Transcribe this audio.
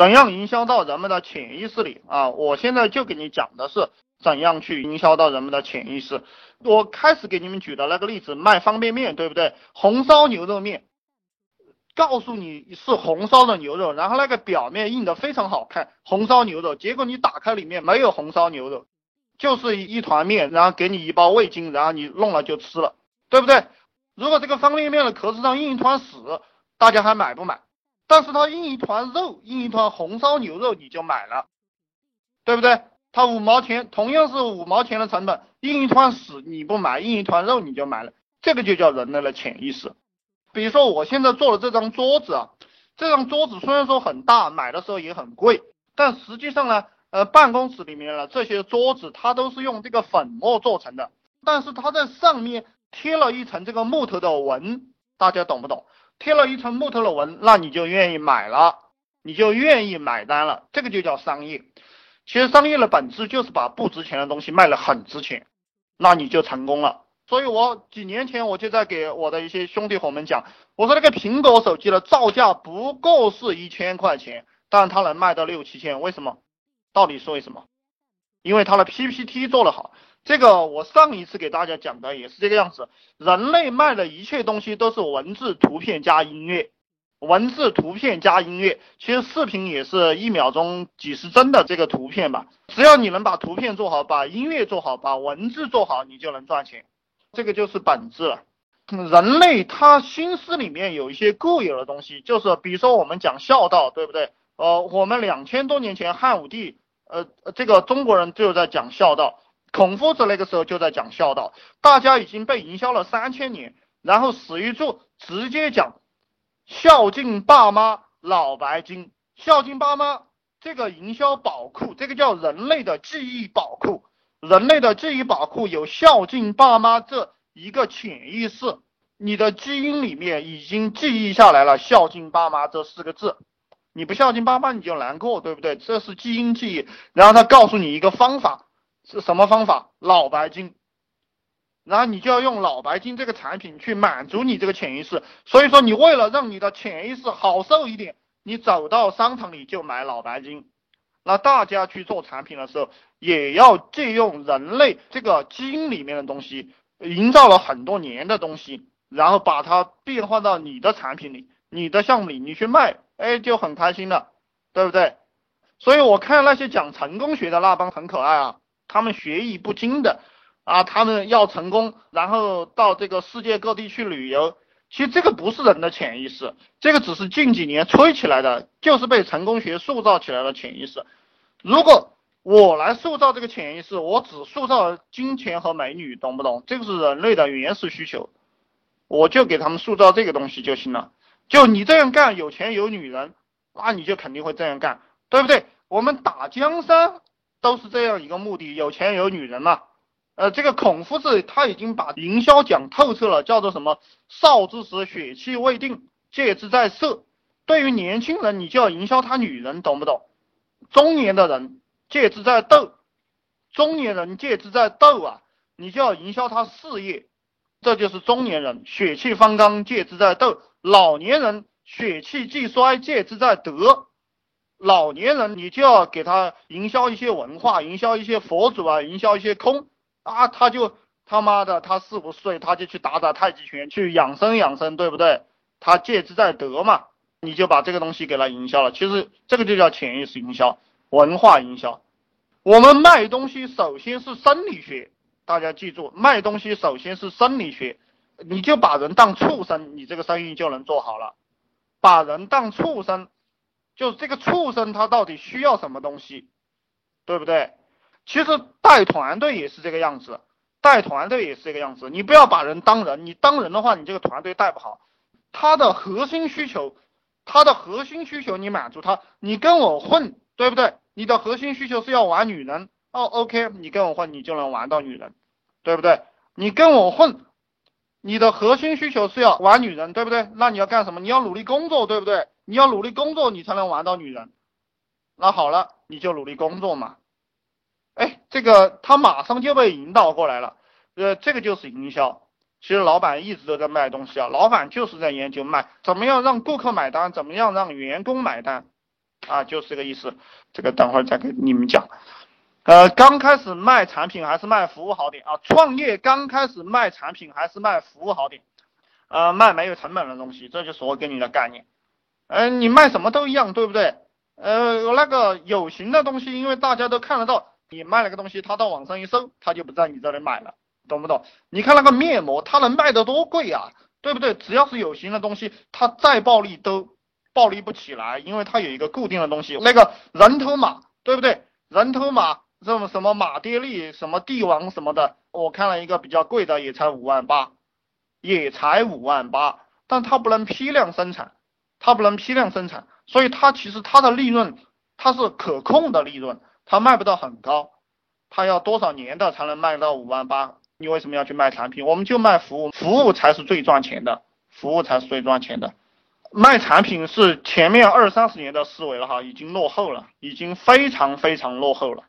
怎样营销到人们的潜意识里啊？我现在就给你讲的是怎样去营销到人们的潜意识。我开始给你们举的那个例子，卖方便面，对不对？红烧牛肉面，告诉你是红烧的牛肉，然后那个表面印的非常好看，红烧牛肉，结果你打开里面没有红烧牛肉，就是一团面，然后给你一包味精，然后你弄了就吃了，对不对？如果这个方便面的壳子上印一团屎，大家还买不买？但是它印一团肉，印一团红烧牛肉，你就买了，对不对？它五毛钱，同样是五毛钱的成本，印一团屎你不买，印一团肉你就买了，这个就叫人类的潜意识。比如说我现在做的这张桌子啊，这张桌子虽然说很大，买的时候也很贵，但实际上呢，呃，办公室里面呢这些桌子它都是用这个粉末做成的，但是它在上面贴了一层这个木头的纹，大家懂不懂？贴了一层木头的纹，那你就愿意买了，你就愿意买单了，这个就叫商业。其实商业的本质就是把不值钱的东西卖了很值钱，那你就成功了。所以我几年前我就在给我的一些兄弟伙们讲，我说那个苹果手机的造价不过是一千块钱，但它能卖到六七千，为什么？到底是为什么？因为它的 PPT 做得好。这个我上一次给大家讲的也是这个样子，人类卖的一切东西都是文字、图片加音乐，文字、图片加音乐，其实视频也是一秒钟几十帧的这个图片吧，只要你能把图片做好，把音乐做好，把文字做好，你就能赚钱，这个就是本质了。人类他心思里面有一些固有的东西，就是比如说我们讲孝道，对不对？呃，我们两千多年前汉武帝，呃，这个中国人就在讲孝道。孔夫子那个时候就在讲孝道，大家已经被营销了三千年，然后史玉柱直接讲孝敬爸妈，老白金，孝敬爸妈这个营销宝库，这个叫人类的记忆宝库，人类的记忆宝库有孝敬爸妈这一个潜意识，你的基因里面已经记忆下来了孝敬爸妈这四个字，你不孝敬爸妈你就难过，对不对？这是基因记忆，然后他告诉你一个方法。是什么方法？脑白金，然后你就要用脑白金这个产品去满足你这个潜意识。所以说，你为了让你的潜意识好受一点，你走到商场里就买脑白金。那大家去做产品的时候，也要借用人类这个基因里面的东西，营造了很多年的东西，然后把它变换到你的产品里、你的项目里，你去卖，哎，就很开心了，对不对？所以我看那些讲成功学的那帮很可爱啊。他们学艺不精的啊，他们要成功，然后到这个世界各地去旅游。其实这个不是人的潜意识，这个只是近几年吹起来的，就是被成功学塑造起来的潜意识。如果我来塑造这个潜意识，我只塑造金钱和美女，懂不懂？这个是人类的原始需求，我就给他们塑造这个东西就行了。就你这样干，有钱有女人，那你就肯定会这样干，对不对？我们打江山。都是这样一个目的，有钱有女人嘛。呃，这个孔夫子他已经把营销讲透彻了，叫做什么？少之时血气未定，戒之在色。对于年轻人，你就要营销他女人，懂不懂？中年的人戒之在斗，中年人戒之在斗啊，你就要营销他事业。这就是中年人血气方刚，戒之在斗；老年人血气既衰，戒之在德。老年人，你就要给他营销一些文化，营销一些佛祖啊，营销一些空啊，他就他妈的，他四五十岁他就去打打太极拳，去养生养生，对不对？他戒之在德嘛，你就把这个东西给他营销了。其实这个就叫潜意识营销，文化营销。我们卖东西首先是生理学，大家记住，卖东西首先是生理学。你就把人当畜生，你这个生意就能做好了。把人当畜生。就是这个畜生他到底需要什么东西，对不对？其实带团队也是这个样子，带团队也是这个样子。你不要把人当人，你当人的话，你这个团队带不好。他的核心需求，他的核心需求你满足他，你跟我混，对不对？你的核心需求是要玩女人，哦，OK，你跟我混，你就能玩到女人，对不对？你跟我混，你的核心需求是要玩女人，对不对？那你要干什么？你要努力工作，对不对？你要努力工作，你才能玩到女人。那好了，你就努力工作嘛。哎，这个他马上就被引导过来了。呃，这个就是营销。其实老板一直都在卖东西啊，老板就是在研究卖怎么样让顾客买单，怎么样让员工买单。啊，就是这个意思。这个等会儿再给你们讲。呃，刚开始卖产品还是卖服务好点啊？创业刚开始卖产品还是卖服务好点？呃，卖没有成本的东西，这就是我给你的概念。嗯，你卖什么都一样，对不对？呃，那个有形的东西，因为大家都看得到，你卖了个东西，他到网上一搜，他就不在你这里买了，懂不懂？你看那个面膜，它能卖得多贵啊，对不对？只要是有形的东西，它再暴利都暴利不起来，因为它有一个固定的东西，那个人头马，对不对？人头马，这种什么马爹利，什么帝王什么的，我看了一个比较贵的，也才五万八。也才五万八，但它不能批量生产，它不能批量生产，所以它其实它的利润它是可控的利润，它卖不到很高，它要多少年的才能卖到五万八？你为什么要去卖产品？我们就卖服务，服务才是最赚钱的，服务才是最赚钱的，卖产品是前面二三十年的思维了哈，已经落后了，已经非常非常落后了。